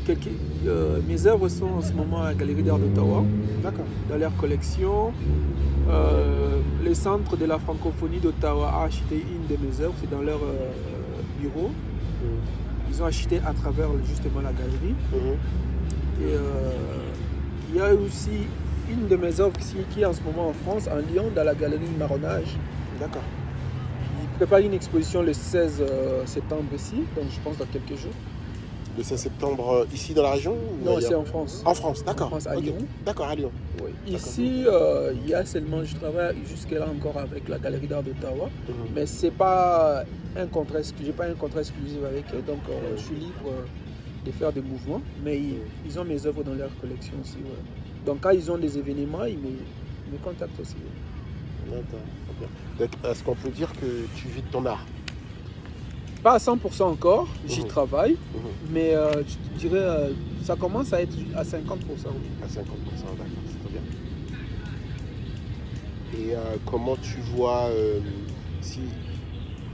quelques, euh, mes œuvres sont en ce moment à la Galerie d'Art d'Ottawa, dans leur collection. Euh, le Centre de la francophonie d'Ottawa a acheté une de mes œuvres, c'est dans leur euh, bureau. Mhm. Ils ont acheté à travers justement la galerie. Mhm. Et euh, il y a aussi une de mes œuvres qui, qui est en ce moment en France, en Lyon, dans la galerie Maronnage. D'accord. Il prépare une exposition le 16 euh, septembre ici, donc je pense dans quelques jours. Le 16 septembre, euh, ici dans la région Non, c'est en France. En France, d'accord. En France, à. Lyon. D'accord, à Lyon. Oui. Ici, euh, il y a seulement, je travaille jusque-là encore avec la Galerie d'Art d'Ottawa, Mhm. mais c'est pas un contrat j'ai pas un contrat exclusif avec eux, donc euh, je suis libre de faire des mouvements, mais ils, ils ont mes œuvres dans leur collection aussi. ouais. Donc quand ils ont des événements, ils me, ils me contactent aussi. ouais. D'accord. Est-ce qu'on peut dire que tu vis de ton art? Pas à 100% encore, j'y Mhm. travaille, Mhm. mais euh, je te dirais, euh, ça commence à être à 50%. oui. À 50%, d'accord, c'est très bien. Et euh, comment tu vois euh, si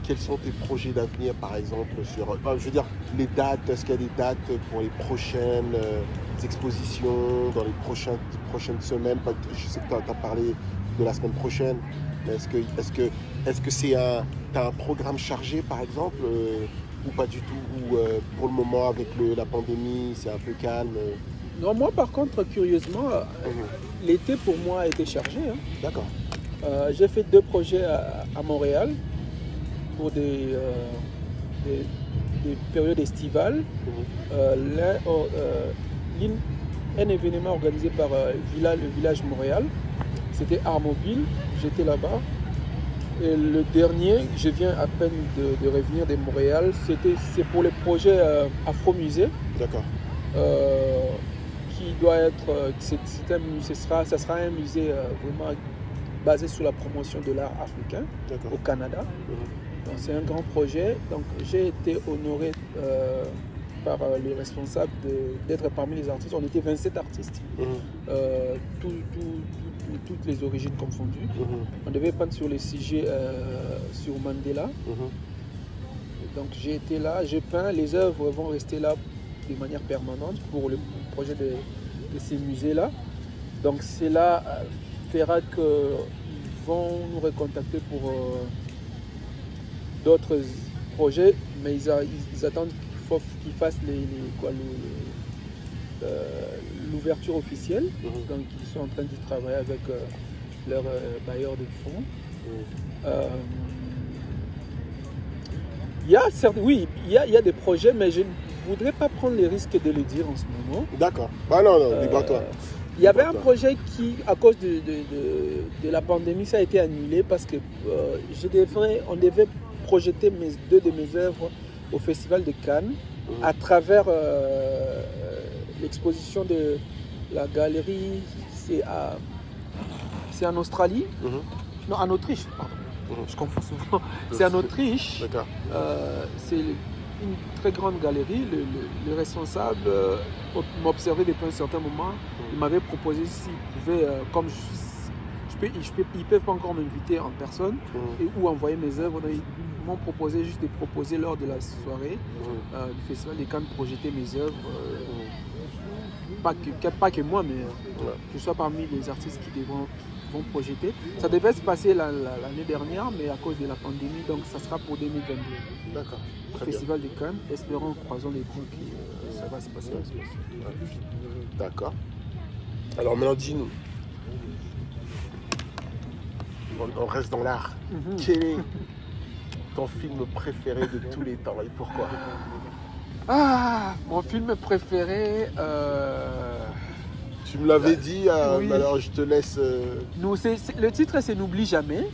quels sont tes projets d'avenir par exemple sur enfin, je veux dire les dates, est-ce qu'il y a des dates pour les prochaines expositions, dans les prochaines, prochaines semaines? Je sais que tu as, parlé de la semaine prochaine, mais est-ce que est-ce que est-ce que c'est un t'as un programme chargé par exemple euh, ou pas du tout ou euh, pour le moment avec le- la pandémie c'est un peu calme euh, Non, moi par contre, curieusement, mhm. l'été pour moi a été chargé. hein. D'accord. Euh, j'ai fait deux projets à, à Montréal pour des, des, des périodes estivales. Mhm. L'un, oh, un événement organisé par Villa- le village Montréal. C'était Art Mobile, j'étais là-bas. Et le dernier, je viens à peine de, de revenir de Montréal, c'était, c'est pour le projet euh, Afro Musée, D'accord. euh, qui doit être, euh, c'est, c'est un, ce sera, ça sera un musée euh, vraiment basé sur la promotion de l'art africain D'accord. au Canada. Mhm. Donc, c'est un grand projet. Donc j'ai été honoré par les responsables de- d'être parmi les artistes. On était 27 artistes, Mhm, tout- toutes les origines confondues. mhm, On devait prendre sur les sujets euh, sur Mandela. mhm. Donc j'ai été là, j'ai peint, les œuvres vont rester là de manière permanente pour le projet de, de ces musées-là. Donc c'est là euh, fera qu'ils vont nous recontacter pour euh, d'autres projets, mais ils, a- ils- ils attendent qu'il faut qu'ils fassent les, les- quoi, le- euh, l'ouverture officielle. Mhm. Donc ils sont en train d'y travailler avec euh, leur euh, bailleur de fonds. Euh, il y a certes, oui, il y a, il y a des projets, mais je ne voudrais pas prendre les risques de le dire en ce moment. D'accord. Bah non, non, Euh, libre-toi. Il y avait un projet qui, à cause de, de- de- de la pandémie, ça a été annulé parce que euh, je devrais, on devait projeter mes, deux de mes œuvres au Festival de Cannes Mhm. à travers euh, l'exposition de la galerie. C'est à- c'est en Australie, Mhm. non en Autriche, pardon. Mhm. Je confonds souvent. C'est en Autriche. Euh, c'est une très grande galerie. Le, le- le responsable euh, m'observait depuis un certain moment. Il m'avait proposé s'il pouvait, euh, comme je, je peux, je peux- ils ne peuvent pas encore m'inviter en personne Mhm, et, ou envoyer mes œuvres. Donc, ils m'ont proposé juste de proposer lors de la soirée mhm, du Festival des Cannes projeter mes œuvres. Pas, que, pas que moi, mais euh, Ouais. que je sois parmi les artistes qui devront, vont projeter. Ça devait se passer la- la- l'année dernière, mais à cause de la pandémie, donc ça sera pour 2022. D'accord. bien. Festival de Cannes, espérons, croisons les doigts que euh, ça va se passer. D'accord. Alors maintenant, dis-nous. On, on reste dans l'art. Mhm. Quel est ton film préféré de tous les temps et pourquoi? Ah, mon film préféré, euh, Tu me l'avais dit, euh, Oui. alors je te laisse. euh, nous, le titre c'est N'oublie jamais,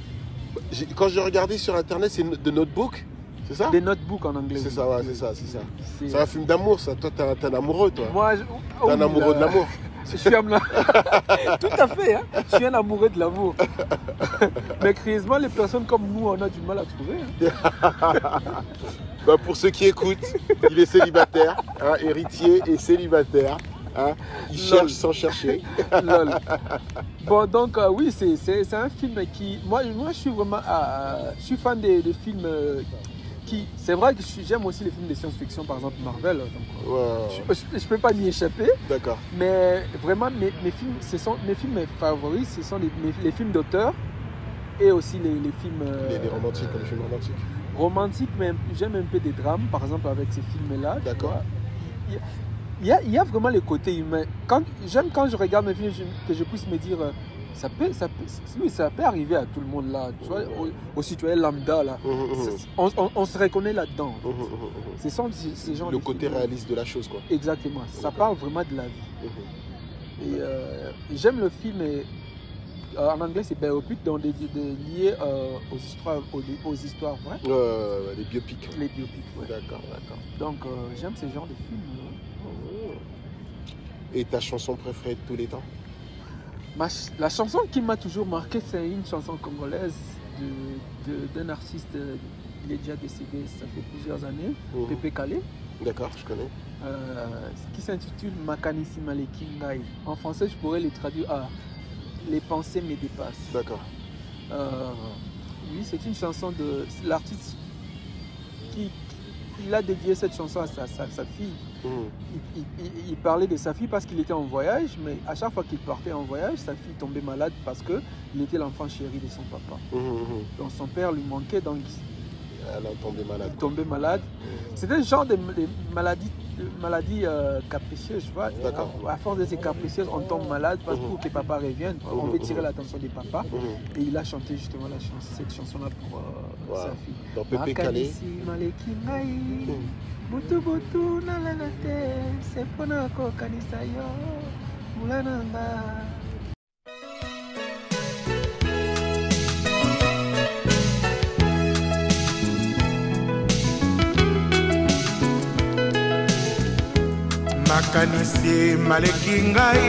Quand j'ai regardé sur internet, c'est The Notebook, c'est ça? Des notebooks en anglais. C'est ça, ouais, c'est ça, c'est ça. C'est- un film d'amour, ça. Toi, t'es un, amoureux, toi. Moi, je- T'es oh un là amoureux de l'amour. Je suis un... Tout à fait, hein. je suis un amoureux de l'amour. Mais curieusement, les personnes comme nous, on a du mal à trouver. hein. Bah, pour ceux qui écoutent, il est célibataire, hein, héritier et célibataire. hein. Il Lol. cherche sans chercher. Lol. Bon, donc euh, oui, c'est- un film qui... Moi, moi je suis vraiment... euh, je suis fan des, des films euh, qui... C'est vrai que j'aime aussi les films de science-fiction, par exemple Marvel. Donc, euh, Ouais, je ne peux pas m'y échapper. D'accord. Mais vraiment, mes, mes films, ce sont, mes films favoris, ce sont les, mes- les films d'auteur et aussi les, les films euh, Les, les romantiques, les films romantiques. romantiques, mais j'aime un peu des drames, par exemple avec ces films-là. D'accord. Il y a- il y, a, il y a vraiment le côté humain. Quand, j'aime quand je regarde mes films que je puisse me dire, euh, ça peut, ça peut, oui, ça peut arriver à tout le monde là, tu vois, au, au citoyen lambda là. Mhm. C'est- On, on- on se reconnaît là-dedans. Mhm, mhm, mhm. Ce sont ces, genres Le côté réaliste de la chose, quoi. Exactement. Ça parle vraiment de la vie. Et euh, j'aime le film, et, euh, en anglais c'est biopic, donc de, de- de- lié euh, aux, histoires, aux, aux histoires vraies, Ouais, les biopics. les biopics. ouais. D'accord, d'accord. Donc j'aime ce genre de film. euh. Et ta chanson préférée de tous les temps? Ma ch- la chanson qui m'a toujours marqué, c'est une chanson congolaise d'un artiste, il est déjà décédé, ça fait plusieurs années, Mhm. Pépé Calé, D'accord, je connais. euh, qui s'intitule Makanisi Maleki Ngai. En français, je pourrais le traduire à Les pensées me dépassent. D'accord. Euh, oui, c'est une chanson de l'artiste qui il a dédié cette chanson à sa, sa- sa fille. Il, il- il- il parlait de sa fille parce qu'il était en voyage, mais à chaque fois qu'il partait en voyage, sa fille tombait malade parce que il était l'enfant chéri de son papa. Mhm, mhm. Donc son père lui manquait, donc Elle en tombait malade. il tombait malade. C'était le genre de, de maladie, de maladie euh, capricieuse, tu vois. D'accord. À, à force de ces capricieuses, on tombe malade parce Mhm. pour que papa revienne. On veut tirer l'attention des papas. Et il a chanté justement la cette chanson-là pour euh, Wow. sa fille. Dans Pépé. Makanisi maleki ngai Mhm. butu butu nalala te. Se mpona kokanisa yo. Mbula na nga makanisi maleki ngai.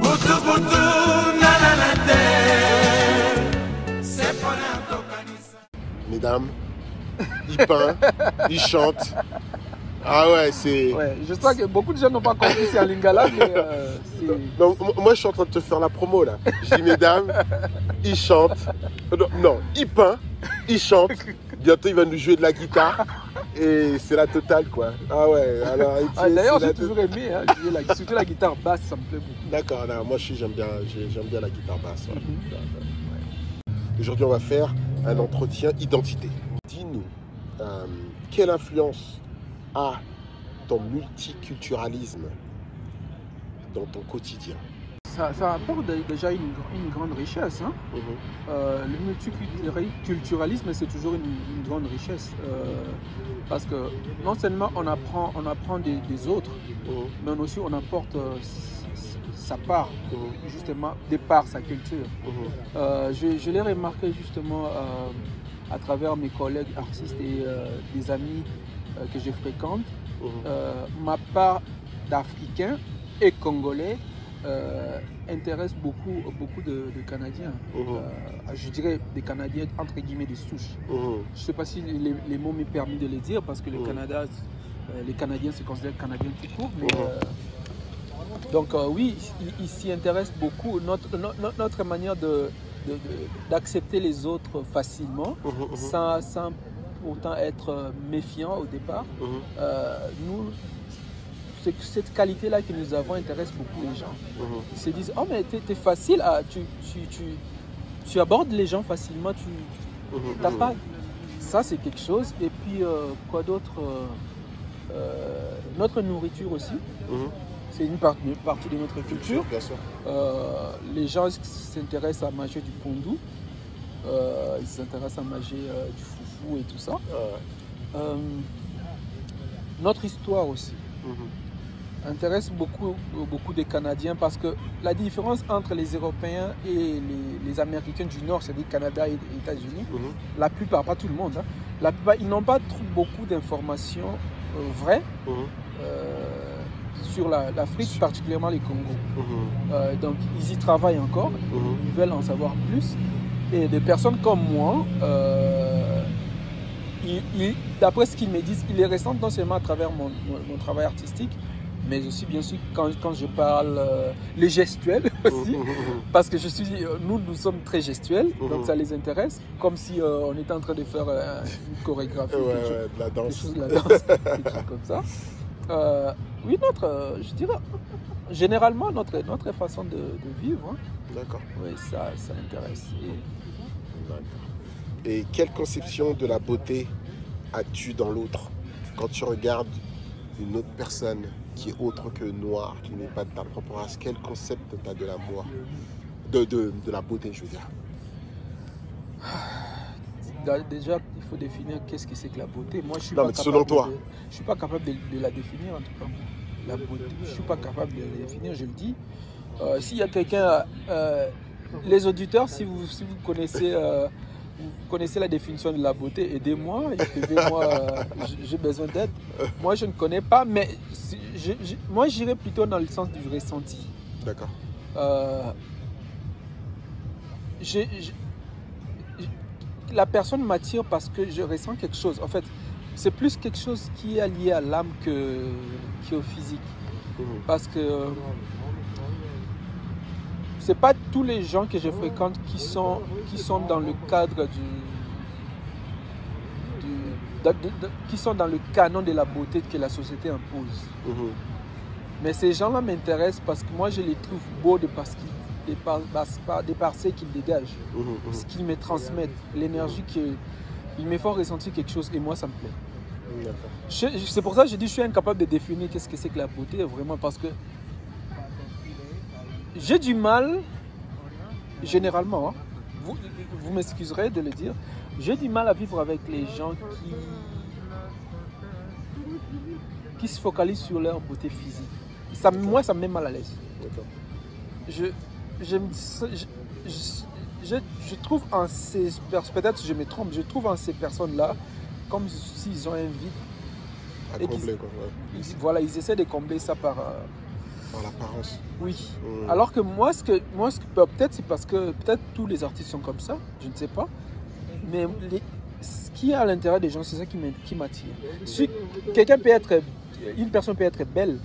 Butubutu nalala te. Se mpona kokanisa Mesdames, il peint, il chante. Ah ouais, c'est. Ouais, je sais que beaucoup de gens n'ont pas compris c'est un lingala, mais euh. Non, moi je suis en train de te faire la promo là. Je dis mesdames, il chante. Non, non, il peint, il chante. Bientôt il va nous jouer de la guitare. Et c'est la totale quoi. Ah ouais, alors. Ah, D'ailleurs, j'ai toujours aimé, hein, jouer la- surtout la guitare basse, ça me plaît beaucoup. D'accord, moi j'aime bien, j'aime bien la guitare basse. ouais. Mhm. Ouais. Aujourd'hui, on va faire un entretien identité. Dis-nous, euh, quelle influence a ton multiculturalisme dans ton quotidien? Ça, ça apporte dé- déjà une, une grande richesse. hein. Mhm, Euh, le multiculturalisme, c'est toujours une, une grande richesse. euh, parce que non seulement on apprend, on apprend des, des autres, mhm, mais aussi on apporte euh, sa part, mhm, justement, de par sa culture. je je l'ai remarqué justement à travers mes collègues artistes et euh, des amis euh, que je fréquente. mhm. Euh, ma part d'Africains et Congolais euh, intéresse beaucoup, beaucoup de, de Canadiens. Mhm. Euh, je dirais des Canadiens entre guillemets des souches. Mhm, Je ne sais pas si les, les mots m'est permis de les dire parce que le. Canada, euh, les Canadiens se considèrent Canadiens tout court. Mais, donc oui, ils il s'y intéressent beaucoup. Notre, no- no- notre manière de- de- de- d'accepter les autres facilement, mhm, mhm, sans, sans pourtant être euh, méfiant au départ, mhm. euh, nous, cette qualité-là que nous avons intéresse beaucoup les gens. Ils se disent, oh mais t'es t'es facile, à, tu, tu, tu, tu abordes les gens facilement, tu, mhm. pas. Ça, c'est quelque chose. Et puis, euh, quoi d'autre euh, Notre nourriture aussi. C'est une, part- une partie de notre culture. Bien sûr. Euh, les gens s'intéressent à manger du pondou. Euh, ils s'intéressent à manger euh, du foufou et tout ça. Notre histoire aussi Mhm, intéresse beaucoup, beaucoup des Canadiens parce que la différence entre les Européens et les, les Américains du Nord, c'est-à-dire Canada et États-Unis, mhm, la plupart, pas tout le monde, hein, la plupart, ils n'ont pas trop beaucoup d'informations vraies mhm, euh, sur la- l'Afrique, particulièrement les Congo. mhm, Euh, donc ils y travaillent encore, mhm. ils veulent en savoir plus. Et des personnes comme moi, euh, d'après ce qu'ils me disent, ils les ressentent non seulement à travers mon, mon- mon travail artistique, mais aussi bien sûr quand, quand je parle euh, les gestuels aussi. Mhm, Parce que je suis, nous, nous sommes très gestuels, donc ça les intéresse, comme si euh, on était en train de faire euh, une chorégraphie, Ouais, quelque, chose, de la quelque danse. chose de la danse, quelque chose comme ça. Oui, notre, euh, je dirais, généralement, notre, notre façon de, de vivre, hein, D'accord. oui, ça, ça intéresse. Et. Et quelle conception de la beauté as-tu dans l'autre? Quand tu regardes une autre personne qui est autre que noire, qui n'est pas de ta propre race, quel concept tu as de l'amour? De, de, de la beauté, je veux dire? Déjà, il faut définir qu'est-ce que c'est que la beauté. Moi, je suis Non, pas capable toi. de- je suis pas capable de, de la définir en tout cas. La beauté, je suis pas capable de la définir. Je le dis. Euh, S'il y a quelqu'un, euh, les auditeurs, si vous, si vous connaissez, euh, vous connaissez la définition de la beauté, aidez-moi. Écrivez-moi. J'ai besoin d'aide. Moi, je ne connais pas, mais si- je- je- moi, j'irais plutôt dans le sens du ressenti. D'accord. La personne m'attire parce que je ressens quelque chose. En fait, c'est plus quelque chose qui est lié à l'âme que, qui est au physique. Mhm. Parce que c'est pas tous les gens que je fréquente qui sont, qui sont dans le cadre du, du- de- de- de- qui sont dans le canon de la beauté que la société impose. Mhm. Mais ces gens-là m'intéressent parce que moi je les trouve beaux de parce qu'ils de par, par- de par ce qu'ils dégagent, Mhm. Mhm. ce qu'ils me transmettent, l'énergie qu'ils ils me font ressentir quelque chose et moi ça me plaît. Je- C'est pour ça que je dis je suis incapable de définir qu'est-ce que c'est que la beauté vraiment parce que j'ai du mal, généralement, hein, vous, vous m'excuserez de le dire, j'ai du mal à vivre avec les gens qui, qui se focalisent sur leur beauté physique. Ça, moi, ça me met mal à l'aise. Je, je, me- je, je- trouve en ces pers- peut-être je me trompe, je trouve en ces personnes-là comme s'ils ont un vide. À Et combler, quoi. ouais. Ils, voilà, ils essaient de combler ça par, euh, Par l'apparence. oui. Mhm. Alors que moi, ce que, moi, ce que peut-être c'est parce que peut-être tous les artistes sont comme ça, je ne sais pas. Mais les- ce qui est à l'intérieur des gens, c'est ça qui m'attire. Si quelqu'un peut être, une personne peut être belle,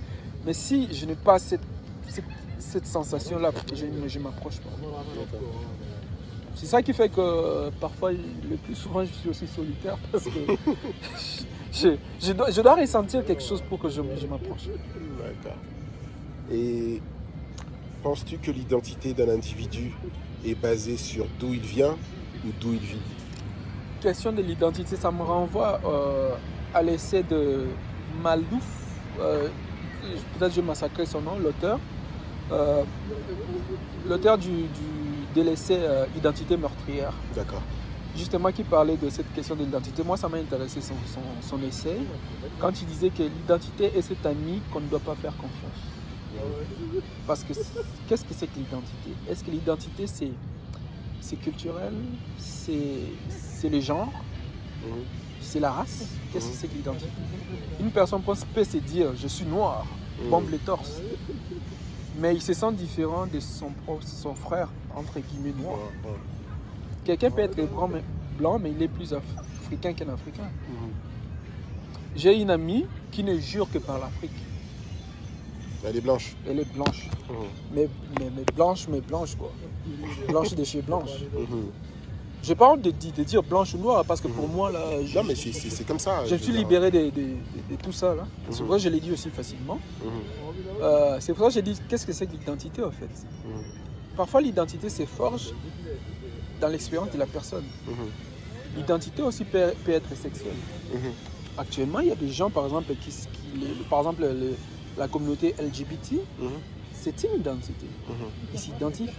mais si je n'ai pas cette, cette, cette sensation-là, je ne je m'approche pas. C'est ça qui fait que euh, parfois, le plus souvent, je suis aussi solitaire parce que je, je dois, je dois ressentir quelque chose pour que je, je m'approche. D'accord. Et penses-tu que l'identité d'un individu est basée sur d'où il vient ou d'où il vit? Question de l'identité, ça me renvoie euh, à l'essai de Malouf. euh, Peut-être je massacrais son nom, l'auteur. Euh, l'auteur du, du- de l'essai euh, Identité meurtrière. D'accord. Justement, qui parlait de cette question de l'identité. Moi, ça m'a intéressé son, son- son essai. Quand il disait que l'identité est cet ami qu'on ne doit pas faire confiance. Parce que qu'est-ce que c'est que l'identité? Est-ce que l'identité, c'est, c'est culturel? C'est, le genre? C'est la race? Qu'est-ce que c'est que l'identité? Une personne pense- peut se dire je suis noir, Mhm. bombe les torses. Mais il se sent différent de son, son frère, entre guillemets, noir. Ouais, ouais. Quelqu'un peut être blanc mais, blanc, mais il est plus af- africain qu'un africain. Mhm. J'ai une amie qui ne jure que par l'Afrique. Elle est blanche. Elle est blanche. Mhm. Mais, mais, mais blanche, mais blanche quoi. Blanche de chez blanche. Mhm. J'ai pas honte de, di- de dire blanche ou noire parce que pour moi, là, je, Non, mais c'est- c'est c'est comme ça. je suis libéré de, de- de- de tout ça. là. C'est Mhm. vrai que je l'ai dit aussi facilement. Mhm. Euh, c'est pour ça que j'ai dit qu'est-ce que c'est que l'identité en fait? Mhm. Parfois l'identité se forge dans l'expérience de la personne. Mhm. L'identité aussi peut, peut être sexuelle. Mhm. Actuellement, il y a des gens par exemple qui, qui- les- par exemple le- la communauté LGBT, Mhm. c'est une identité. Mhm. Ils s'identifient.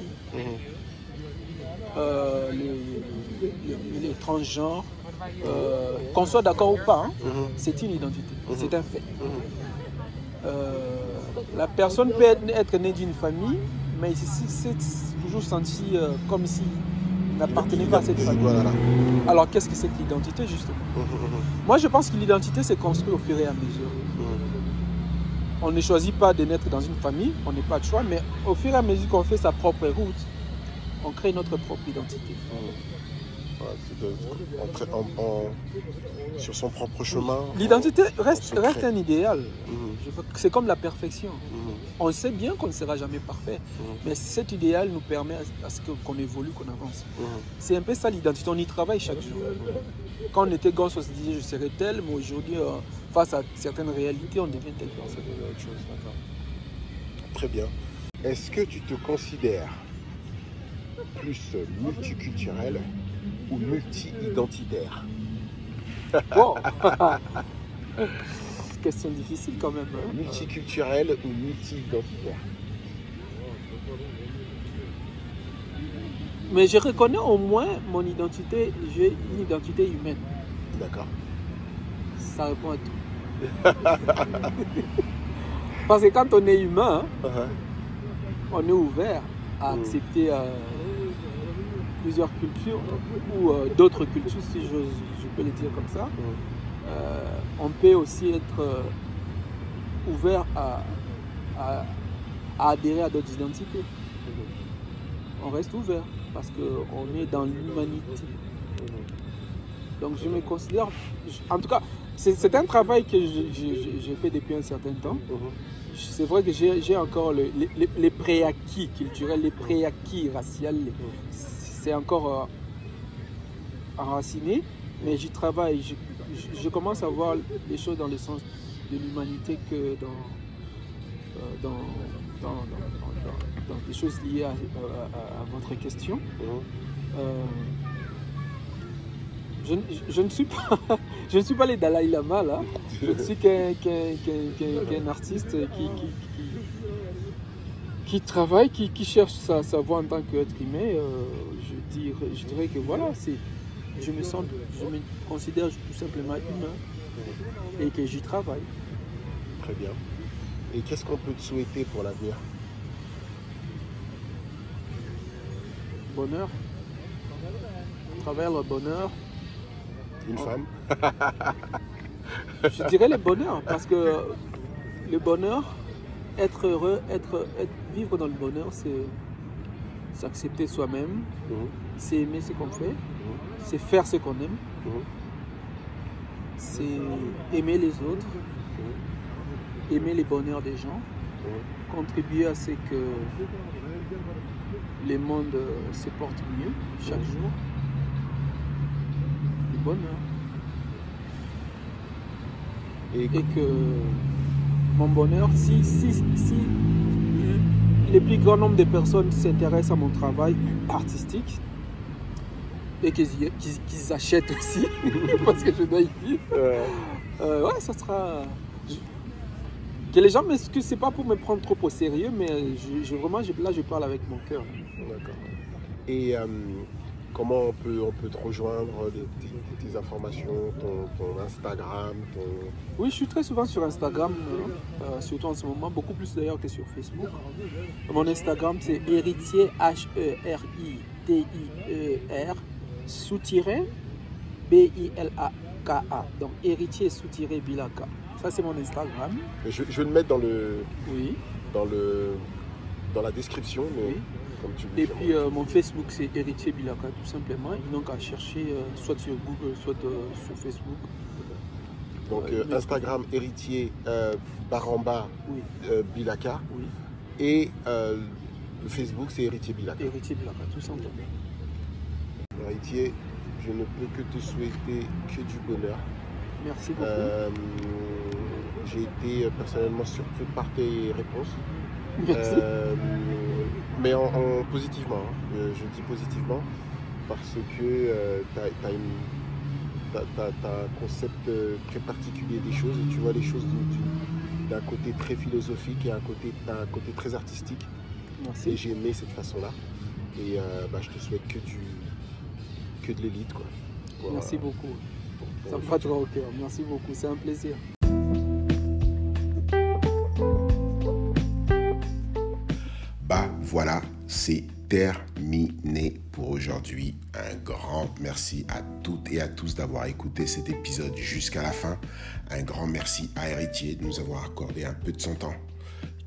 Euh, les, transgenres, euh, qu'on soit d'accord ou pas, hein, Mhm. c'est une identité. Mhm. C'est un fait. Mhm. Euh, la personne peut être, être née d'une famille, mais il s'est s'est toujours senti euh, comme s'il n'appartenait pas à cette famille. Voilà. Alors qu'est-ce que c'est que l'identité justement? Moi je pense que l'identité se construit au fur et à mesure. On ne choisit pas de naître dans une famille, on n'est pas de choix, mais au fur et à mesure qu'on fait sa propre route, on crée notre propre identité. Ouais, tra- en- en- sur son propre chemin. L'identité reste, crée. un idéal. Que C'est comme la perfection. Mhm. On sait bien qu'on ne sera jamais parfait, mais cet idéal nous permet à ce qu'on évolue, qu'on avance. C'est un peu ça l'identité, on y travaille chaque jour. Quand on était gosse, on se disait je serai tel, mais aujourd'hui, euh, face à certaines réalités, on devient autre chose, d'accord. Très bien. Est-ce que tu te considères plus multiculturel ou multi-identitaire Bon Question difficile quand même. hein. Multiculturel ou multi-identitaire Mais je reconnais au moins mon identité, j'ai une identité humaine. D'accord. Ça répond à tout. Parce que quand on est humain, hein, Uh-huh. on est ouvert à Mm. accepter euh, plusieurs cultures ou euh, d'autres cultures, si je, je peux le dire comme ça. Euh, on peut aussi être euh, ouvert à, à- à adhérer à d'autres identités. On reste ouvert parce qu'on est dans l'humanité. Donc je me considère, en tout cas, c'est un travail que j'ai fait depuis un certain temps. Mhm. C'est vrai que j'ai encore le- les, les- préacquis culturels, les préacquis raciaux. les- C'est encore euh, enraciné, mais j'y travaille. Je, commence à voir les choses dans le sens de l'humanité que dans, euh, dans, dans, dans- dans- dans des choses liées à, à- à- à votre question. Mhm. Euh, je, je- je ne suis pas, je ne suis pas les Dalai Lama là. Je ne suis qu'un artiste qui, qui, qui- qui travaille, qui, qui cherche sa, sa voie en tant qu'être humain. Euh, je, dirais, je dirais que voilà, c'est, je me sens, je me considère tout simplement humain et que j'y travaille. Très bien. Et qu'est-ce qu'on peut te souhaiter pour l'avenir? Bonheur, à travers le bonheur, Une Oh. femme Je dirais le bonheur, parce que le bonheur, être heureux, être, être- vivre dans le bonheur, c'est s'accepter soi-même, Mhm. c'est aimer ce qu'on fait, c'est faire ce qu'on aime, Mhm. c'est aimer les autres, aimer les bonheurs des gens, contribuer à ce que le monde euh, se porte mieux chaque jour. Le bonheur. Et, Et que mon bonheur, si, si, si le plus grand nombre de personnes s'intéressent à mon travail artistique et qu'ils achètent aussi, parce que je dois y vivre, euh, euh, ouais, ça sera. Que les gens m'excusent, c'est pas pour me prendre trop au sérieux, mais je, je- vraiment, là, je parle avec mon cœur. D'accord. Et euh, comment on peut, on peut te rejoindre, des- tes, tes informations, ton, ton Instagram, ton... Oui, je suis très souvent sur Instagram, hein, euh, surtout en ce moment, beaucoup plus d'ailleurs que sur Facebook. Mon Instagram, c'est héritier, H-E-R-I-T-I-E-R, sous-tiré, B-I-L-A-K-A. Donc, héritier sous-tiré Bilaka. Ça, c'est mon Instagram. Je, je vais le mettre dans, le, Oui. dans, le, dans la description, mais Oui. Comme tu le Et puis, euh, mon Facebook, c'est héritier Bilaka, tout simplement. Ils n'ont qu'à chercher euh, soit sur Google, soit euh, sur Facebook. Donc Instagram, héritier, Baramba, Oui, Bilaka. oui. Et le Facebook, c'est héritier Bilaka. Héritier Bilaka, tout simplement. Héritier, je ne peux que te souhaiter que du bonheur. Merci beaucoup. Euh, J'ai été personnellement surpris par tes réponses. Merci. Euh, mais en, en positivement, hein. Euh, je dis positivement, parce que tu as, un concept euh, très particulier des choses et tu vois les choses du- du- d'un côté très philosophique et un côté, un côté très artistique. Et Merci. j'ai aimé cette façon-là. Et euh, bah, je te souhaite que, du, que de l'élite. Quoi. Merci euh, beaucoup. pour- pour Ça me fera droit au cœur. Merci beaucoup. C'est un plaisir. C'est terminé pour aujourd'hui. Un grand merci à toutes et à tous d'avoir écouté cet épisode jusqu'à la fin. Un grand merci à Héritier de nous avoir accordé un peu de son temps.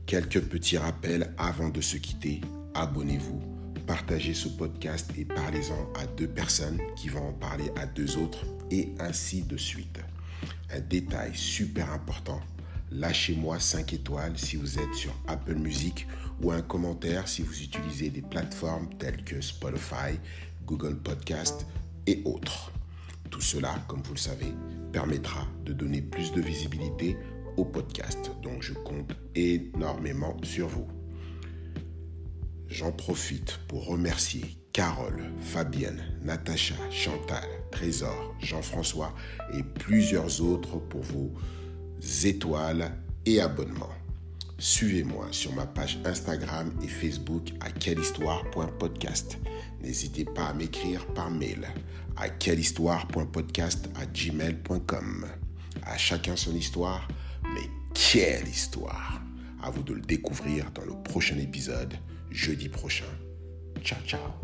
Quelques petits rappels avant de se quitter. Abonnez-vous, partagez ce podcast et parlez-en à deux personnes qui vont en parler à deux autres et ainsi de suite. Un détail super important, lâchez-moi 5 étoiles si vous êtes sur Apple Music ou un commentaire si vous utilisez des plateformes telles que Spotify, Google Podcast et autres. Tout cela, comme vous le savez, permettra de donner plus de visibilité au podcast. Donc je compte énormément sur vous. J'en profite pour remercier Carole, Fabienne, Natacha, Chantal, Trésor, Jean-François et plusieurs autres pour vos étoiles et abonnements. Suivez-moi sur ma page Instagram et Facebook à quellehistoire.podcast. N'hésitez pas à m'écrire par mail à quellehistoire.podcast à gmail.com. À chacun son histoire, mais quelle histoire À vous de le découvrir dans le prochain épisode, jeudi prochain. Ciao, ciao